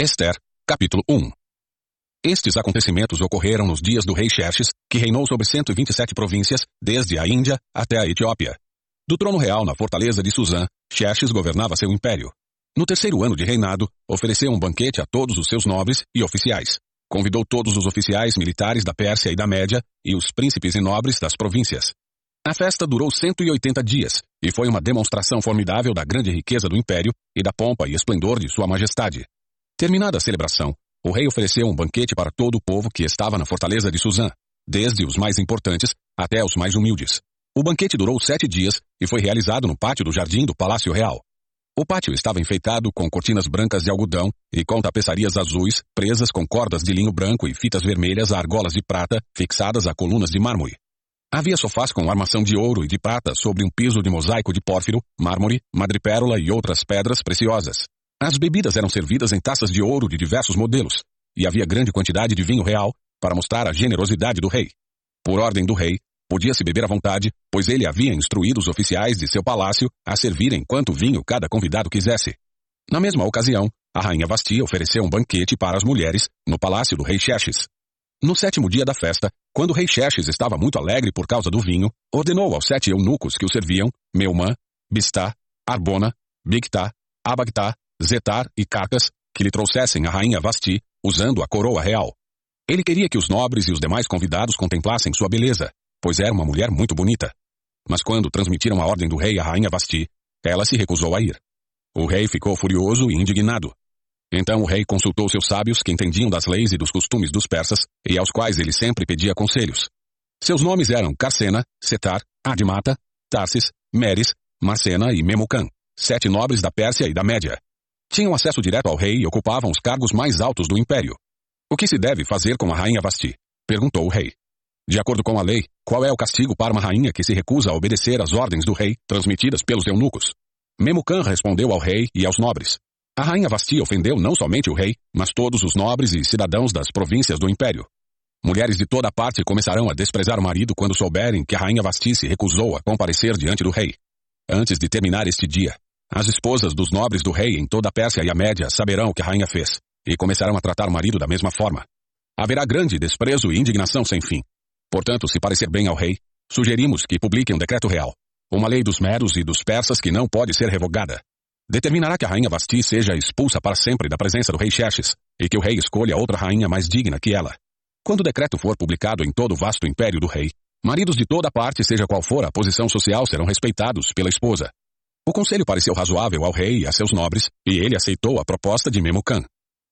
Esther, capítulo 1 Estes acontecimentos ocorreram nos dias do rei Xerxes, que reinou sobre 127 províncias, desde a Índia até a Etiópia. Do trono real na fortaleza de Suzã, Xerxes governava seu império. No terceiro ano de reinado, ofereceu um banquete a todos os seus nobres e oficiais. Convidou todos os oficiais militares da Pérsia e da Média e os príncipes e nobres das províncias. A festa durou 180 dias e foi uma demonstração formidável da grande riqueza do império e da pompa e esplendor de sua majestade. Terminada a celebração, o rei ofereceu um banquete para todo o povo que estava na fortaleza de Suzã, desde os mais importantes até os mais humildes. O banquete durou sete dias e foi realizado no pátio do jardim do Palácio Real. O pátio estava enfeitado com cortinas brancas de algodão e com tapeçarias azuis presas com cordas de linho branco e fitas vermelhas a argolas de prata fixadas a colunas de mármore. Havia sofás com armação de ouro e de prata sobre um piso de mosaico de pórfiro, mármore, madrepérola e outras pedras preciosas. As bebidas eram servidas em taças de ouro de diversos modelos, e havia grande quantidade de vinho real para mostrar a generosidade do rei. Por ordem do rei, podia-se beber à vontade, pois ele havia instruído os oficiais de seu palácio a servirem quanto vinho cada convidado quisesse. Na mesma ocasião, a rainha Vasti ofereceu um banquete para as mulheres no palácio do rei Xerxes. No sétimo dia da festa, quando o rei Xerxes estava muito alegre por causa do vinho, ordenou aos sete eunucos que o serviam, Meumã, Bistá, Arbona, Bictá, Abagtá, Zetar e Cacas, que lhe trouxessem a rainha Vasti, usando a coroa real. Ele queria que os nobres e os demais convidados contemplassem sua beleza, pois era uma mulher muito bonita. Mas quando transmitiram a ordem do rei à rainha Vasti, ela se recusou a ir. O rei ficou furioso e indignado. Então o rei consultou seus sábios que entendiam das leis e dos costumes dos persas, e aos quais ele sempre pedia conselhos. Seus nomes eram Carsena, Setar, Admata, Tarsis, Meres, Marcena e Memucan, sete nobres da Pérsia e da Média. Tinham acesso direto ao rei e ocupavam os cargos mais altos do império. O que se deve fazer com a rainha Vasti? Perguntou o rei. De acordo com a lei, qual é o castigo para uma rainha que se recusa a obedecer às ordens do rei, transmitidas pelos eunucos? Memucan respondeu ao rei e aos nobres. A rainha Vasti ofendeu não somente o rei, mas todos os nobres e cidadãos das províncias do império. Mulheres de toda parte começarão a desprezar o marido quando souberem que a rainha Vasti se recusou a comparecer diante do rei. Antes de terminar este dia, as esposas dos nobres do rei em toda a Pérsia e a Média saberão o que a rainha fez, e começarão a tratar o marido da mesma forma. Haverá grande desprezo e indignação sem fim. Portanto, se parecer bem ao rei, sugerimos que publiquem um decreto real, uma lei dos meros e dos persas que não pode ser revogada. Determinará que a rainha Vasti seja expulsa para sempre da presença do rei Xerxes, e que o rei escolha outra rainha mais digna que ela. Quando o decreto for publicado em todo o vasto império do rei, maridos de toda parte, seja qual for a posição social, serão respeitados pela esposa, o conselho pareceu razoável ao rei e a seus nobres, e ele aceitou a proposta de Memucan.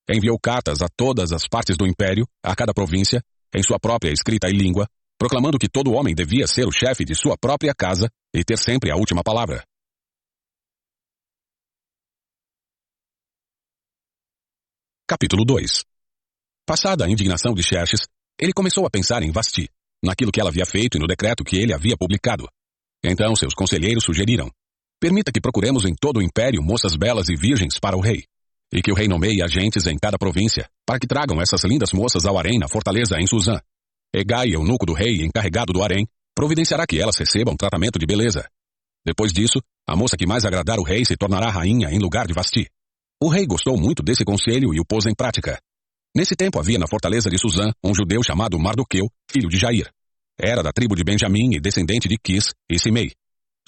Enviou cartas a todas as partes do império, a cada província, em sua própria escrita e língua, proclamando que todo homem devia ser o chefe de sua própria casa e ter sempre a última palavra. Capítulo 2 Passada a indignação de Xerxes, ele começou a pensar em Vasti, naquilo que ela havia feito e no decreto que ele havia publicado. Então seus conselheiros sugeriram, Permita que procuremos em todo o império moças belas e virgens para o rei. E que o rei nomeie agentes em cada província, para que tragam essas lindas moças ao harém na fortaleza em Suzã. Egai, eunuco do rei encarregado do harém, providenciará que elas recebam tratamento de beleza. Depois disso, a moça que mais agradar o rei se tornará rainha em lugar de Vasti. O rei gostou muito desse conselho e o pôs em prática. Nesse tempo havia na fortaleza de Suzã um judeu chamado Mardoqueu, filho de Jair. Era da tribo de Benjamim e descendente de Quis e Simei.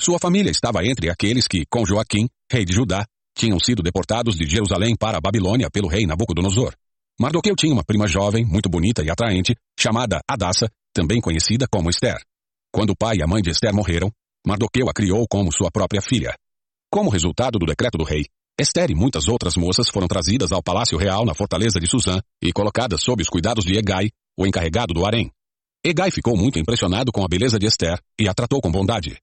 Sua família estava entre aqueles que, com Joaquim, rei de Judá, tinham sido deportados de Jerusalém para a Babilônia pelo rei Nabucodonosor. Mardoqueu tinha uma prima jovem, muito bonita e atraente, chamada Adassa, também conhecida como Esther. Quando o pai e a mãe de Esther morreram, Mardoqueu a criou como sua própria filha. Como resultado do decreto do rei, Esther e muitas outras moças foram trazidas ao palácio real na fortaleza de Suzã e colocadas sob os cuidados de Egai, o encarregado do harém. Egai ficou muito impressionado com a beleza de Esther e a tratou com bondade.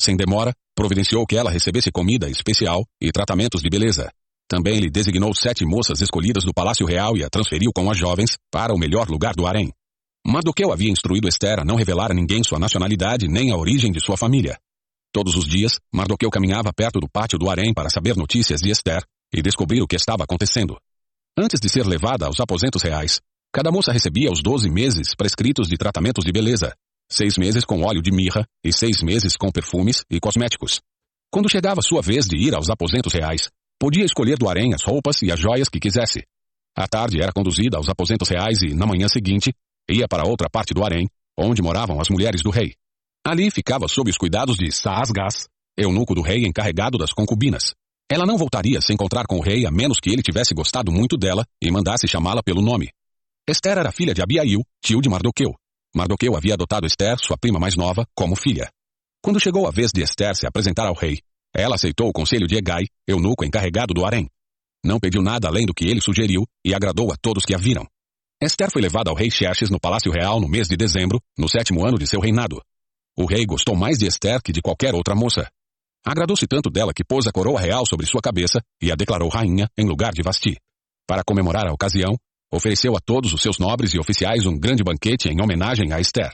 Sem demora, providenciou que ela recebesse comida especial e tratamentos de beleza. Também lhe designou sete moças escolhidas do Palácio Real e a transferiu com as jovens para o melhor lugar do harém. Mardoqueu havia instruído Esther a não revelar a ninguém sua nacionalidade nem a origem de sua família. Todos os dias, Mardoqueu caminhava perto do pátio do harém para saber notícias de Esther e descobrir o que estava acontecendo. Antes de ser levada aos aposentos reais, cada moça recebia os doze meses prescritos de tratamentos de beleza, seis meses com óleo de mirra e seis meses com perfumes e cosméticos. Quando chegava sua vez de ir aos aposentos reais, podia escolher do harém as roupas e as joias que quisesse. À tarde era conduzida aos aposentos reais e, na manhã seguinte, ia para outra parte do harém, onde moravam as mulheres do rei. Ali ficava sob os cuidados de Saasgás, eunuco do rei encarregado das concubinas. Ela não voltaria a se encontrar com o rei a menos que ele tivesse gostado muito dela e mandasse chamá-la pelo nome. Esther era filha de Abiail, tio de Mardoqueu. Mardoqueu havia adotado Esther, sua prima mais nova, como filha. Quando chegou a vez de Esther se apresentar ao rei, ela aceitou o conselho de Egai, eunuco encarregado do harém. Não pediu nada além do que ele sugeriu e agradou a todos que a viram. Esther foi levada ao rei Xerxes no Palácio Real no mês de dezembro, no sétimo ano de seu reinado. O rei gostou mais de Esther que de qualquer outra moça. Agradou-se tanto dela que pôs a coroa real sobre sua cabeça e a declarou rainha em lugar de Vasti. Para comemorar a ocasião, ofereceu a todos os seus nobres e oficiais um grande banquete em homenagem a Esther.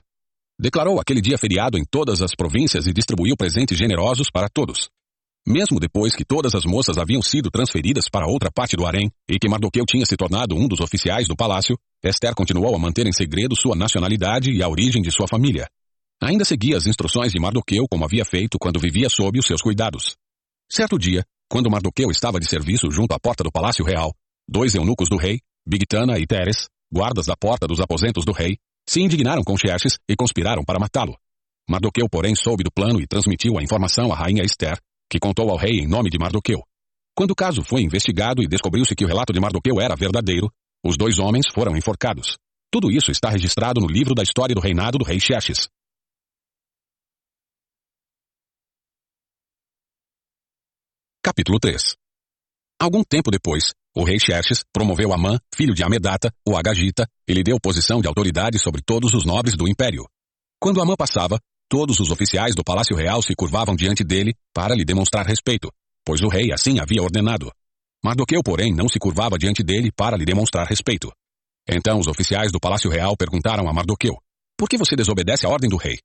Declarou aquele dia feriado em todas as províncias e distribuiu presentes generosos para todos. Mesmo depois que todas as moças haviam sido transferidas para outra parte do harém e que Mardoqueu tinha se tornado um dos oficiais do palácio, Esther continuou a manter em segredo sua nacionalidade e a origem de sua família. Ainda seguia as instruções de Mardoqueu como havia feito quando vivia sob os seus cuidados. Certo dia, quando Mardoqueu estava de serviço junto à porta do palácio real, dois eunucos do rei, Bigtana e Teres, guardas da porta dos aposentos do rei, se indignaram com Xerxes e conspiraram para matá-lo. Mardoqueu, porém, soube do plano e transmitiu a informação à rainha Esther, que contou ao rei em nome de Mardoqueu. Quando o caso foi investigado e descobriu-se que o relato de Mardoqueu era verdadeiro, os dois homens foram enforcados. Tudo isso está registrado no livro da história do reinado do rei Xerxes. Capítulo 3 Algum tempo depois, o rei Xerxes promoveu Amã, filho de Amedata, o Agagita, e lhe deu posição de autoridade sobre todos os nobres do império. Quando Amã passava, todos os oficiais do palácio real se curvavam diante dele para lhe demonstrar respeito, pois o rei assim havia ordenado. Mardoqueu, porém, não se curvava diante dele para lhe demonstrar respeito. Então os oficiais do palácio real perguntaram a Mardoqueu: Por que você desobedece à ordem do rei?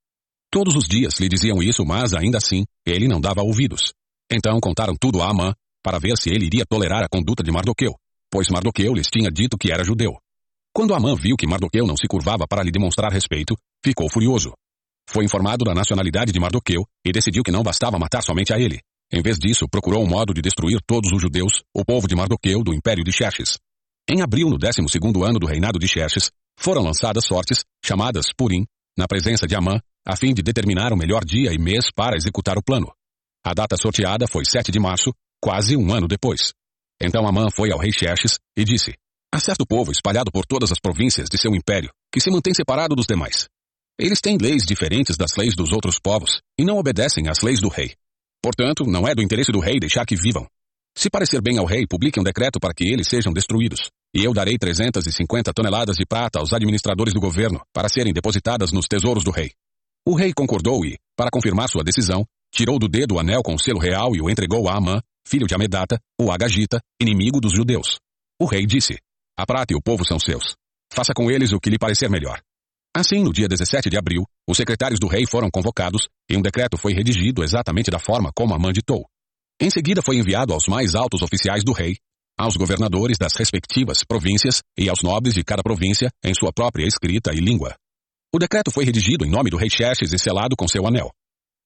Todos os dias lhe diziam isso, mas ainda assim ele não dava ouvidos. Então contaram tudo a Amã, para ver se ele iria tolerar a conduta de Mardoqueu, pois Mardoqueu lhes tinha dito que era judeu. Quando Amã viu que Mardoqueu não se curvava para lhe demonstrar respeito, ficou furioso. Foi informado da nacionalidade de Mardoqueu e decidiu que não bastava matar somente a ele. Em vez disso, procurou um modo de destruir todos os judeus, o povo de Mardoqueu do império de Xerxes. Em abril, no 12 ano do reinado de Xerxes, foram lançadas sortes, chamadas Purim, na presença de Amã, a fim de determinar o melhor dia e mês para executar o plano. A data sorteada foi 7 de março, quase um ano depois. Então Amã foi ao rei Xerxes e disse: Há certo povo espalhado por todas as províncias de seu império, que se mantém separado dos demais. Eles têm leis diferentes das leis dos outros povos e não obedecem às leis do rei. Portanto, não é do interesse do rei deixar que vivam. Se parecer bem ao rei, publique um decreto para que eles sejam destruídos. E eu darei 350 toneladas de prata aos administradores do governo para serem depositadas nos tesouros do rei. O rei concordou e, para confirmar sua decisão, tirou do dedo o anel com o selo real e o entregou a Amã, filho de Amedata, o Agagita, inimigo dos judeus. O rei disse: A prata e o povo são seus. Faça com eles o que lhe parecer melhor. Assim, no dia 17 de abril, os secretários do rei foram convocados e um decreto foi redigido exatamente da forma como Amã ditou. Em seguida foi enviado aos mais altos oficiais do rei, aos governadores das respectivas províncias e aos nobres de cada província em sua própria escrita e língua. O decreto foi redigido em nome do rei Xerxes e selado com seu anel.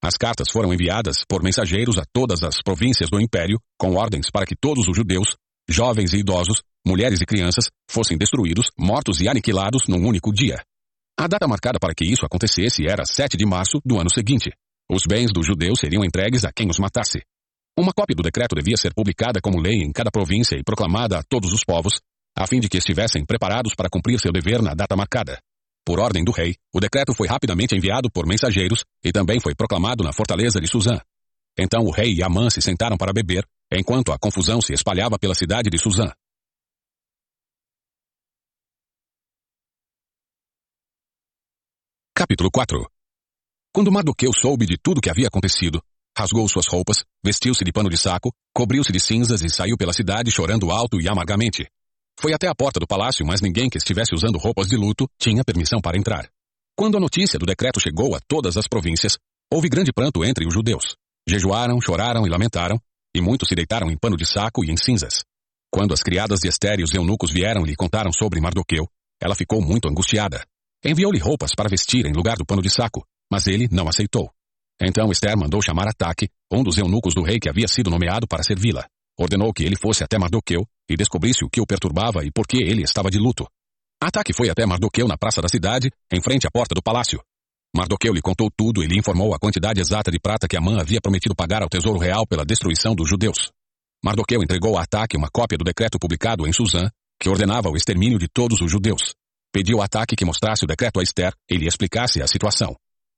As cartas foram enviadas por mensageiros a todas as províncias do império, com ordens para que todos os judeus, jovens e idosos, mulheres e crianças, fossem destruídos, mortos e aniquilados num único dia. A data marcada para que isso acontecesse era 7 de março do ano seguinte. Os bens dos judeus seriam entregues a quem os matasse. Uma cópia do decreto devia ser publicada como lei em cada província e proclamada a todos os povos, a fim de que estivessem preparados para cumprir seu dever na data marcada. Por ordem do rei, o decreto foi rapidamente enviado por mensageiros e também foi proclamado na fortaleza de Suzã. Então o rei e Amã se sentaram para beber, enquanto a confusão se espalhava pela cidade de Suzã. Capítulo 4 Quando Mardoqueu soube de tudo que havia acontecido, rasgou suas roupas, vestiu-se de pano de saco, cobriu-se de cinzas e saiu pela cidade chorando alto e amargamente. Foi até a porta do palácio, mas ninguém que estivesse usando roupas de luto tinha permissão para entrar. Quando a notícia do decreto chegou a todas as províncias, houve grande pranto entre os judeus. Jejuaram, choraram e lamentaram, e muitos se deitaram em pano de saco e em cinzas. Quando as criadas de Esther e os eunucos vieram e lhe contaram sobre Mardoqueu, ela ficou muito angustiada. Enviou-lhe roupas para vestir em lugar do pano de saco, mas ele não aceitou. Então Esther mandou chamar Ataque, um dos eunucos do rei que havia sido nomeado para servi-la. Ordenou que ele fosse até Mardoqueu e descobrisse o que o perturbava e por que ele estava de luto. Ataque foi até Mardoqueu na praça da cidade, em frente à porta do palácio. Mardoqueu lhe contou tudo e lhe informou a quantidade exata de prata que Amã havia prometido pagar ao tesouro real pela destruição dos judeus. Mardoqueu entregou a Ataque uma cópia do decreto publicado em Suzã, que ordenava o extermínio de todos os judeus. Pediu a Ataque que mostrasse o decreto a Esther e lhe explicasse a situação.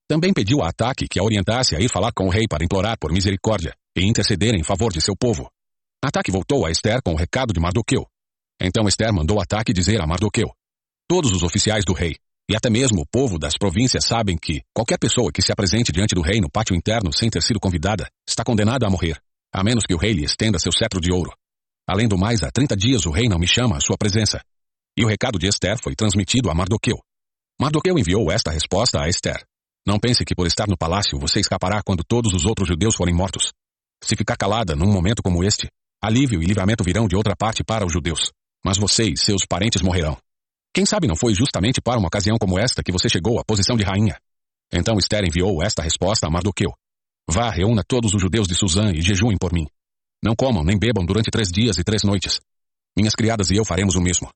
Também pediu a Ataque que a orientasse a ir falar com o rei para implorar por misericórdia e interceder em favor de seu povo. Ataque voltou a Esther com o recado de Mardoqueu. Então Esther mandou Ataque dizer a Mardoqueu: Todos os oficiais do rei, e até mesmo o povo das províncias sabem que qualquer pessoa que se apresente diante do rei no pátio interno sem ter sido convidada está condenada a morrer, a menos que o rei lhe estenda seu cetro de ouro. Além do mais, há trinta dias o rei não me chama à sua presença. E o recado de Esther foi transmitido a Mardoqueu. Mardoqueu enviou esta resposta a Esther. Não pense que por estar no palácio você escapará quando todos os outros judeus forem mortos. Se ficar calada num momento como este, alívio e livramento virão de outra parte para os judeus. Mas você e seus parentes morrerão. Quem sabe não foi justamente para uma ocasião como esta que você chegou à posição de rainha? Então Esther enviou esta resposta a Mardoqueu. Vá, reúna todos os judeus de Suzã e jejuem por mim. Não comam nem bebam durante três dias e três noites. Minhas criadas e eu faremos o mesmo.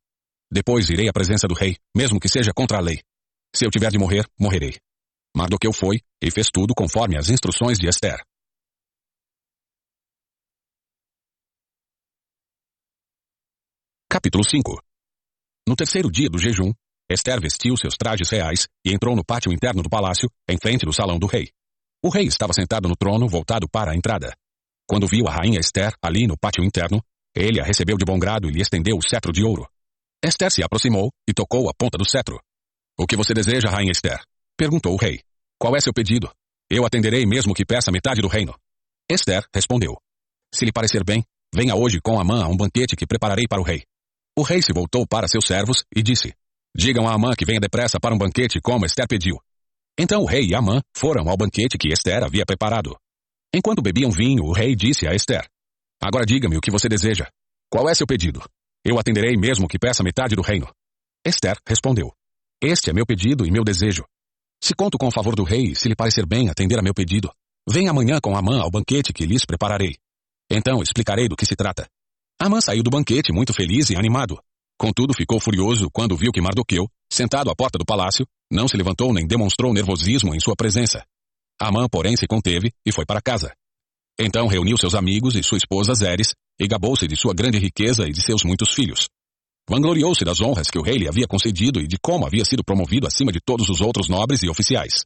Depois irei à presença do rei, mesmo que seja contra a lei. Se eu tiver de morrer, morrerei. Mardoqueu foi e fez tudo conforme as instruções de Esther. Capítulo 5 No terceiro dia do jejum, Esther vestiu seus trajes reais e entrou no pátio interno do palácio, em frente do salão do rei. O rei estava sentado no trono, voltado para a entrada. Quando viu a rainha Esther ali no pátio interno, ele a recebeu de bom grado e lhe estendeu o cetro de ouro. Esther se aproximou e tocou a ponta do cetro. O que você deseja, rainha Esther? Perguntou o rei. Qual é seu pedido? Eu atenderei mesmo que peça metade do reino. Esther respondeu. Se lhe parecer bem, venha hoje com Amã a um banquete que prepararei para o rei. O rei se voltou para seus servos e disse, Digam a Amã que venha depressa para um banquete como Esther pediu. Então o rei e Amã foram ao banquete que Esther havia preparado. Enquanto bebiam vinho, o rei disse a Esther, Agora diga-me o que você deseja. Qual é seu pedido? Eu atenderei mesmo que peça metade do reino. Esther respondeu, Este é meu pedido e meu desejo. Se conto com o favor do rei, se lhe parecer bem atender a meu pedido, venha amanhã com Amã ao banquete que lhes prepararei. Então explicarei do que se trata. Amã saiu do banquete muito feliz e animado. Contudo, ficou furioso quando viu que Mardoqueu, sentado à porta do palácio, não se levantou nem demonstrou nervosismo em sua presença. Amã, porém, se conteve e foi para casa. Então reuniu seus amigos e sua esposa Zeres e gabou-se de sua grande riqueza e de seus muitos filhos. Vangloriou-se das honras que o rei lhe havia concedido e de como havia sido promovido acima de todos os outros nobres e oficiais.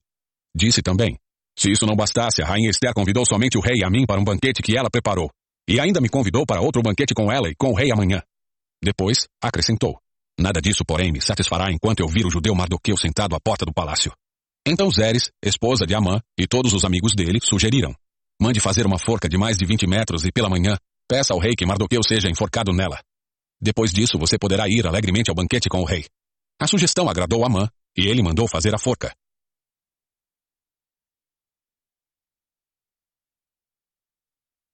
Disse também, se isso não bastasse, a rainha Esther convidou somente o rei e a mim para um banquete que ela preparou, e ainda me convidou para outro banquete com ela e com o rei amanhã. Depois, acrescentou, nada disso, porém, me satisfará enquanto eu vir o judeu Mardoqueu sentado à porta do palácio. Então Zeres, esposa de Amã, e todos os amigos dele sugeriram, mande fazer uma forca de mais de vinte metros e pela manhã, peça ao rei que Mardoqueu seja enforcado nela. Depois disso, você poderá ir alegremente ao banquete com o rei. A sugestão agradou Amã, e ele mandou fazer a forca.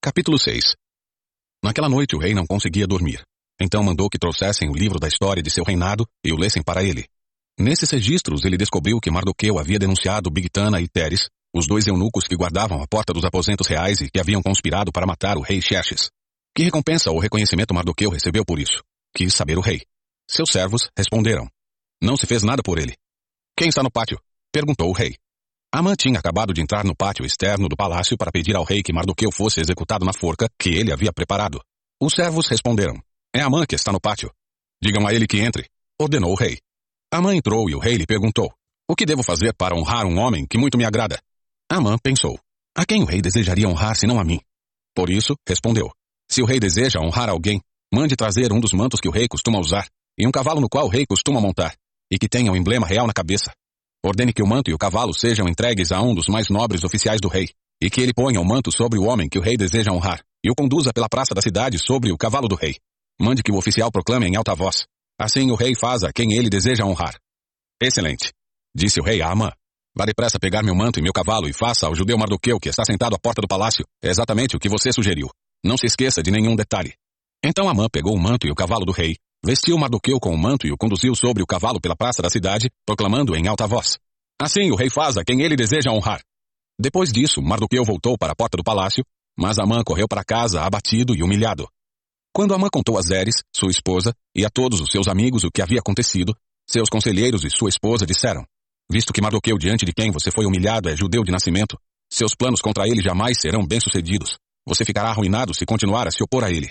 Capítulo 6 Naquela noite o rei não conseguia dormir. Então mandou que trouxessem o livro da história de seu reinado e o lessem para ele. Nesses registros ele descobriu que Mardoqueu havia denunciado Bigtana e Teres, os dois eunucos que guardavam a porta dos aposentos reais e que haviam conspirado para matar o rei Xerxes. Que recompensa ou reconhecimento Mardoqueu recebeu por isso? Quis saber o rei. Seus servos responderam. Não se fez nada por ele. Quem está no pátio? Perguntou o rei. Amã tinha acabado de entrar no pátio externo do palácio para pedir ao rei que Mardoqueu fosse executado na forca que ele havia preparado. Os servos responderam. É Amã que está no pátio. Digam a ele que entre, ordenou o rei. Amã entrou e o rei lhe perguntou. O que devo fazer para honrar um homem que muito me agrada? Amã pensou. A quem o rei desejaria honrar senão a mim? Por isso, respondeu. Se o rei deseja honrar alguém, mande trazer um dos mantos que o rei costuma usar, e um cavalo no qual o rei costuma montar, e que tenha o um emblema real na cabeça. Ordene que o manto e o cavalo sejam entregues a um dos mais nobres oficiais do rei, e que ele ponha o manto sobre o homem que o rei deseja honrar, e o conduza pela praça da cidade sobre o cavalo do rei. Mande que o oficial proclame em alta voz. Assim o rei faz a quem ele deseja honrar. Excelente, disse o rei a Amã. Vá depressa pegar meu manto e meu cavalo e faça ao judeu Mardoqueu que está sentado à porta do palácio exatamente o que você sugeriu. Não se esqueça de nenhum detalhe. Então Amã pegou o manto e o cavalo do rei, vestiu Mardoqueu com o manto e o conduziu sobre o cavalo pela praça da cidade, proclamando em alta voz. Assim o rei faz a quem ele deseja honrar. Depois disso, Mardoqueu voltou para a porta do palácio, mas Amã correu para casa abatido e humilhado. Quando Amã contou a Zeres, sua esposa, e a todos os seus amigos o que havia acontecido, seus conselheiros e sua esposa disseram: Visto que Mardoqueu diante de quem você foi humilhado é judeu de nascimento, seus planos contra ele jamais serão bem-sucedidos. Você ficará arruinado se continuar a se opor a ele.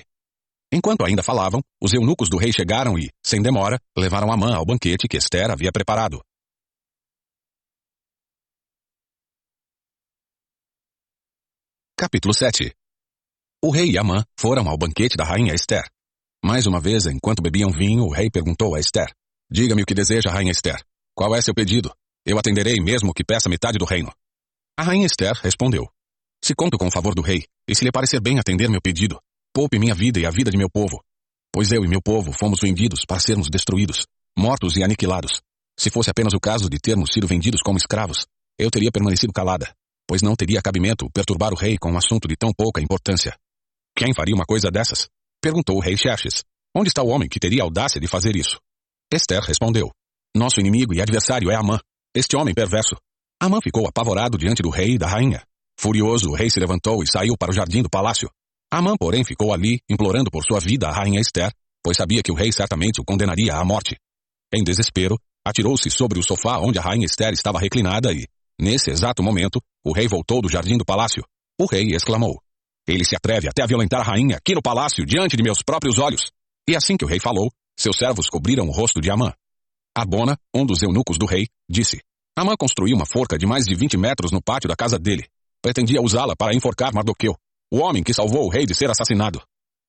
Enquanto ainda falavam, os eunucos do rei chegaram e, sem demora, levaram Amã ao banquete que Esther havia preparado. Capítulo 7 O rei e Amã foram ao banquete da rainha Esther. Mais uma vez, enquanto bebiam vinho, o rei perguntou a Esther: Diga-me o que deseja, rainha Esther. Qual é seu pedido? Eu atenderei mesmo que peça metade do reino. A rainha Esther respondeu: Se conto com o favor do rei, e se lhe parecer bem atender meu pedido, poupe minha vida e a vida de meu povo. Pois eu e meu povo fomos vendidos para sermos destruídos, mortos e aniquilados. Se fosse apenas o caso de termos sido vendidos como escravos, eu teria permanecido calada pois não teria cabimento perturbar o rei com um assunto de tão pouca importância. Quem faria uma coisa dessas? Perguntou o rei Xerxes. Onde está o homem que teria audácia de fazer isso? Esther respondeu. Nosso inimigo e adversário é Amã, este homem perverso. Amã ficou apavorado diante do rei e da rainha. Furioso, o rei se levantou e saiu para o jardim do palácio. Amã, porém, ficou ali, implorando por sua vida a rainha Esther, pois sabia que o rei certamente o condenaria à morte. Em desespero, atirou-se sobre o sofá onde a rainha Esther estava reclinada e, Nesse exato momento, o rei voltou do jardim do palácio. O rei exclamou: Ele se atreve até a violentar a rainha aqui no palácio, diante de meus próprios olhos. E assim que o rei falou, seus servos cobriram o rosto de Amã. Abona, um dos eunucos do rei, disse: Amã construiu uma forca de mais de 20 metros no pátio da casa dele. Pretendia usá-la para enforcar Mardoqueu, o homem que salvou o rei de ser assassinado.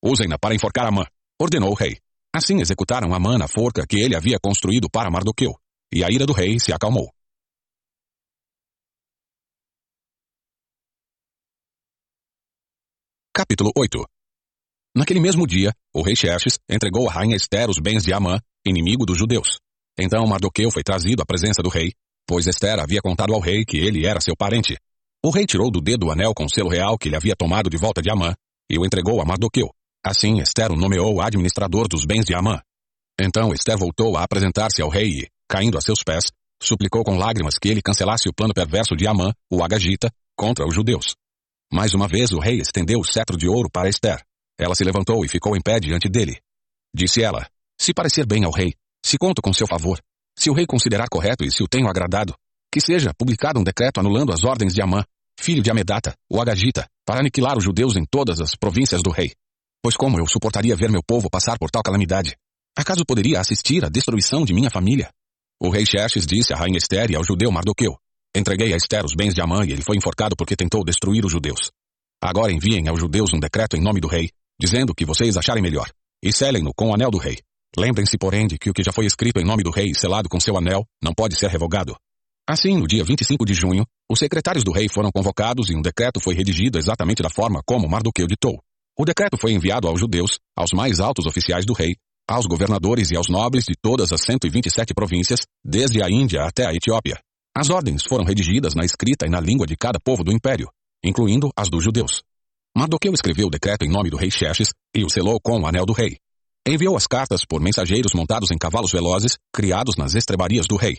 Usem-na para enforcar Amã, ordenou o rei. Assim executaram Amã na forca que ele havia construído para Mardoqueu. E a ira do rei se acalmou. Capítulo 8 Naquele mesmo dia, o rei Xerxes entregou à rainha Esther os bens de Amã, inimigo dos judeus. Então Mardoqueu foi trazido à presença do rei, pois Esther havia contado ao rei que ele era seu parente. O rei tirou do dedo o anel com selo real que ele havia tomado de volta de Amã e o entregou a Mardoqueu. Assim Esther o nomeou administrador dos bens de Amã. Então Esther voltou a apresentar-se ao rei e, caindo a seus pés, suplicou com lágrimas que ele cancelasse o plano perverso de Amã, o Agagita, contra os judeus. Mais uma vez o rei estendeu o cetro de ouro para Esther. Ela se levantou e ficou em pé diante dele. Disse ela: Se parecer bem ao rei, se conto com seu favor, se o rei considerar correto e se o tenho agradado, que seja publicado um decreto anulando as ordens de Amã, filho de Amedata, o Agagita, para aniquilar os judeus em todas as províncias do rei. Pois como eu suportaria ver meu povo passar por tal calamidade? Acaso poderia assistir à destruição de minha família? O rei Xerxes disse à rainha Esther e ao judeu Mardoqueu: Entreguei a Esther os bens de Amã e ele foi enforcado porque tentou destruir os judeus. Agora enviem aos judeus um decreto em nome do rei, dizendo o que vocês acharem melhor, e selem-no com o anel do rei. Lembrem-se, porém, de que o que já foi escrito em nome do rei e selado com seu anel não pode ser revogado. Assim, no dia 25 de junho, os secretários do rei foram convocados e um decreto foi redigido exatamente da forma como Mardoqueu ditou. O decreto foi enviado aos judeus, aos mais altos oficiais do rei, aos governadores e aos nobres de todas as 127 províncias, desde a Índia até a Etiópia. As ordens foram redigidas na escrita e na língua de cada povo do império, incluindo as dos judeus. Mardoqueu escreveu o decreto em nome do rei Xerxes e o selou com o anel do rei. Enviou as cartas por mensageiros montados em cavalos velozes, criados nas estrebarias do rei.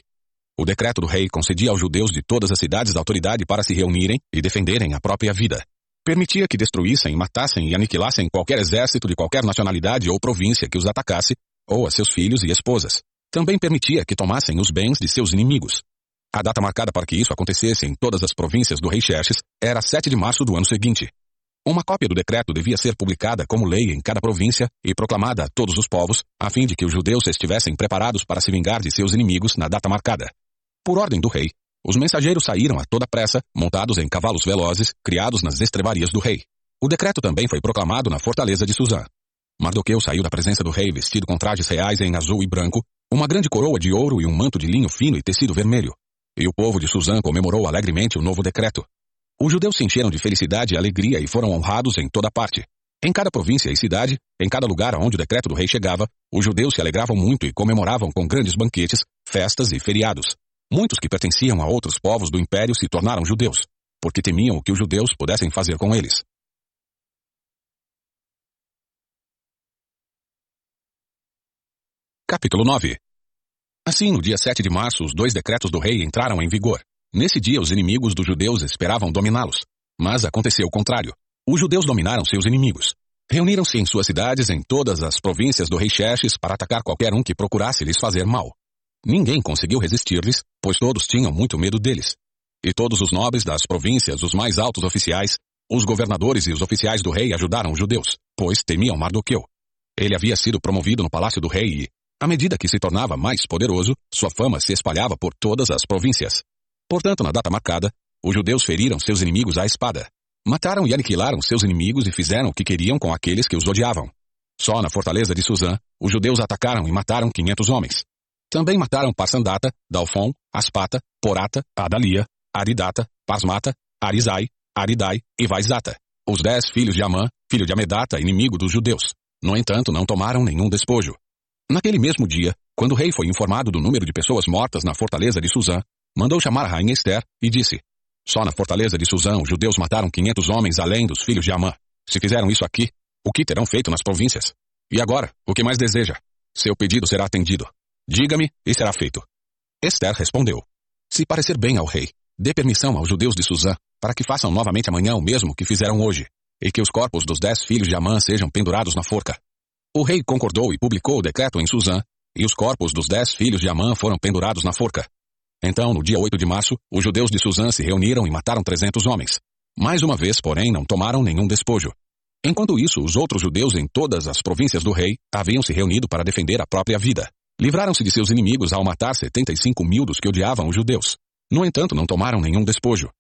O decreto do rei concedia aos judeus de todas as cidades autoridade para se reunirem e defenderem a própria vida. Permitia que destruíssem, matassem e aniquilassem qualquer exército de qualquer nacionalidade ou província que os atacasse, ou a seus filhos e esposas. Também permitia que tomassem os bens de seus inimigos. A data marcada para que isso acontecesse em todas as províncias do rei Xerxes era 7 de março do ano seguinte. Uma cópia do decreto devia ser publicada como lei em cada província e proclamada a todos os povos, a fim de que os judeus estivessem preparados para se vingar de seus inimigos na data marcada. Por ordem do rei, os mensageiros saíram a toda pressa, montados em cavalos velozes, criados nas estrebarias do rei. O decreto também foi proclamado na fortaleza de Suzã. Mardoqueu saiu da presença do rei vestido com trajes reais em azul e branco, uma grande coroa de ouro e um manto de linho fino e tecido vermelho. E o povo de Suzã comemorou alegremente o novo decreto. Os judeus se encheram de felicidade e alegria e foram honrados em toda parte. Em cada província e cidade, em cada lugar onde o decreto do rei chegava, os judeus se alegravam muito e comemoravam com grandes banquetes, festas e feriados. Muitos que pertenciam a outros povos do império se tornaram judeus, porque temiam o que os judeus pudessem fazer com eles. Capítulo 9 Assim, no dia 7 de março, os dois decretos do rei entraram em vigor. Nesse dia, os inimigos dos judeus esperavam dominá-los. Mas aconteceu o contrário. Os judeus dominaram seus inimigos. Reuniram-se em suas cidades em todas as províncias do rei Xerxes para atacar qualquer um que procurasse lhes fazer mal. Ninguém conseguiu resistir-lhes, pois todos tinham muito medo deles. E todos os nobres das províncias, os mais altos oficiais, os governadores e os oficiais do rei ajudaram os judeus, pois temiam Mardoqueu. Ele havia sido promovido no palácio do rei e, à medida que se tornava mais poderoso, sua fama se espalhava por todas as províncias. Portanto, na data marcada, os judeus feriram seus inimigos à espada. Mataram e aniquilaram seus inimigos e fizeram o que queriam com aqueles que os odiavam. Só na fortaleza de Suzã, os judeus atacaram e mataram quinhentos homens. Também mataram Parsandata, Dalfon, Aspata, Porata, Adalia, Aridata, Pasmata, Arizai, Aridai e Vaizata, os dez filhos de Amã, filho de Amedata, inimigo dos judeus. No entanto, não tomaram nenhum despojo. Naquele mesmo dia, quando o rei foi informado do número de pessoas mortas na fortaleza de Suzã, mandou chamar a rainha Esther e disse: Só na fortaleza de Suzã os judeus mataram quinhentos homens além dos filhos de Amã. Se fizeram isso aqui, o que terão feito nas províncias? E agora, o que mais deseja? Seu pedido será atendido. Diga-me, e será feito. Esther respondeu: Se parecer bem ao rei, dê permissão aos judeus de Suzã para que façam novamente amanhã o mesmo que fizeram hoje, e que os corpos dos dez filhos de Amã sejam pendurados na forca. O rei concordou e publicou o decreto em Suzã, e os corpos dos dez filhos de Amã foram pendurados na forca. Então, no dia 8 de março, os judeus de Suzã se reuniram e mataram trezentos homens. Mais uma vez, porém, não tomaram nenhum despojo. Enquanto isso, os outros judeus em todas as províncias do rei haviam se reunido para defender a própria vida. Livraram-se de seus inimigos ao matar setenta e cinco mil dos que odiavam os judeus. No entanto, não tomaram nenhum despojo.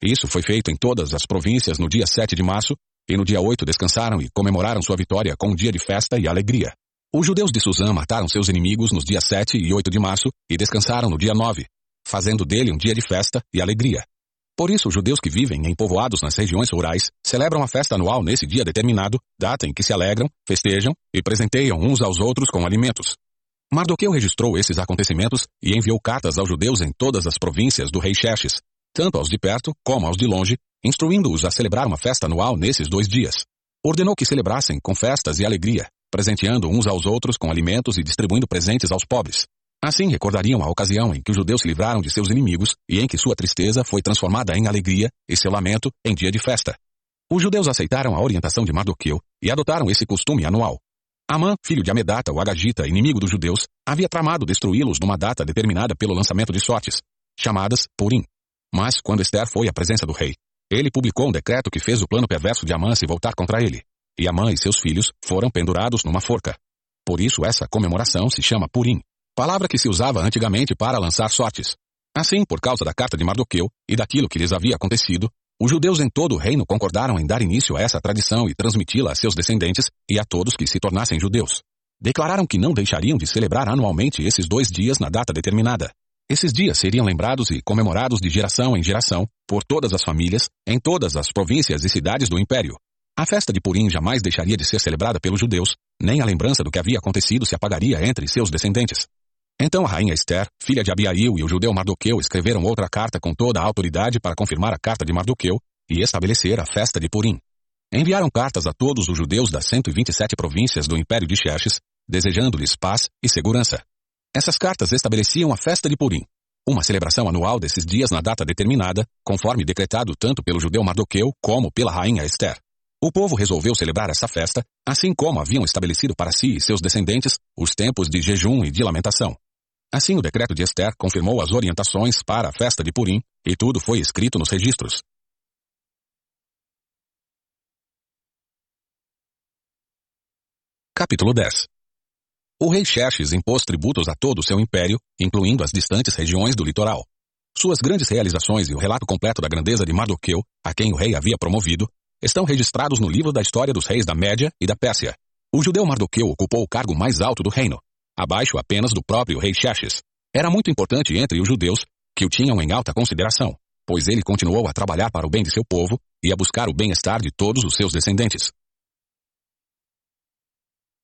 Isso foi feito em todas as províncias no dia 7 de março, e no dia 8 descansaram e comemoraram sua vitória com um dia de festa e alegria. Os judeus de Suzã mataram seus inimigos nos dias 7 e 8 de março e descansaram no dia 9, fazendo dele um dia de festa e alegria. Por isso, os judeus que vivem em povoados nas regiões rurais celebram a festa anual nesse dia determinado, data em que se alegram, festejam e presenteiam uns aos outros com alimentos. Mardoqueu registrou esses acontecimentos e enviou cartas aos judeus em todas as províncias do rei Xerxes, tanto aos de perto como aos de longe, instruindo-os a celebrar uma festa anual nesses dois dias. Ordenou que celebrassem com festas e alegria, presenteando uns aos outros com alimentos e distribuindo presentes aos pobres. Assim recordariam a ocasião em que os judeus se livraram de seus inimigos e em que sua tristeza foi transformada em alegria e seu lamento em dia de festa. Os judeus aceitaram a orientação de Mardoqueu e adotaram esse costume anual. Amã, filho de Amedata, o Agagita, inimigo dos judeus, havia tramado destruí-los numa data determinada pelo lançamento de sortes, chamadas Purim. Mas, quando Esther foi à presença do rei, ele publicou um decreto que fez o plano perverso de Amã se voltar contra ele, e Amã e seus filhos foram pendurados numa forca. Por isso essa comemoração se chama Purim, palavra que se usava antigamente para lançar sortes. Assim, por causa da carta de Mardoqueu e daquilo que lhes havia acontecido, os judeus em todo o reino concordaram em dar início a essa tradição e transmiti-la a seus descendentes e a todos que se tornassem judeus. Declararam que não deixariam de celebrar anualmente esses dois dias na data determinada. Esses dias seriam lembrados e comemorados de geração em geração, por todas as famílias, em todas as províncias e cidades do império. A festa de Purim jamais deixaria de ser celebrada pelos judeus, nem a lembrança do que havia acontecido se apagaria entre seus descendentes. Então a rainha Esther, filha de Abiail e o judeu Mardoqueu escreveram outra carta com toda a autoridade para confirmar a carta de Mardoqueu e estabelecer a festa de Purim. Enviaram cartas a todos os judeus das 127 províncias do Império de Xerxes, desejando-lhes paz e segurança. Essas cartas estabeleciam a festa de Purim, uma celebração anual desses dias na data determinada, conforme decretado tanto pelo judeu Mardoqueu como pela rainha Esther. O povo resolveu celebrar essa festa, assim como haviam estabelecido para si e seus descendentes os tempos de jejum e de lamentação. Assim, o decreto de Esther confirmou as orientações para a festa de Purim, e tudo foi escrito nos registros. Capítulo 10 O rei Xerxes impôs tributos a todo o seu império, incluindo as distantes regiões do litoral. Suas grandes realizações e o relato completo da grandeza de Mardoqueu, a quem o rei havia promovido, estão registrados no livro da história dos reis da Média e da Pérsia. O judeu Mardoqueu ocupou o cargo mais alto do reino, abaixo apenas do próprio rei Xerxes. Era muito importante entre os judeus, que o tinham em alta consideração, pois ele continuou a trabalhar para o bem de seu povo e a buscar o bem-estar de todos os seus descendentes.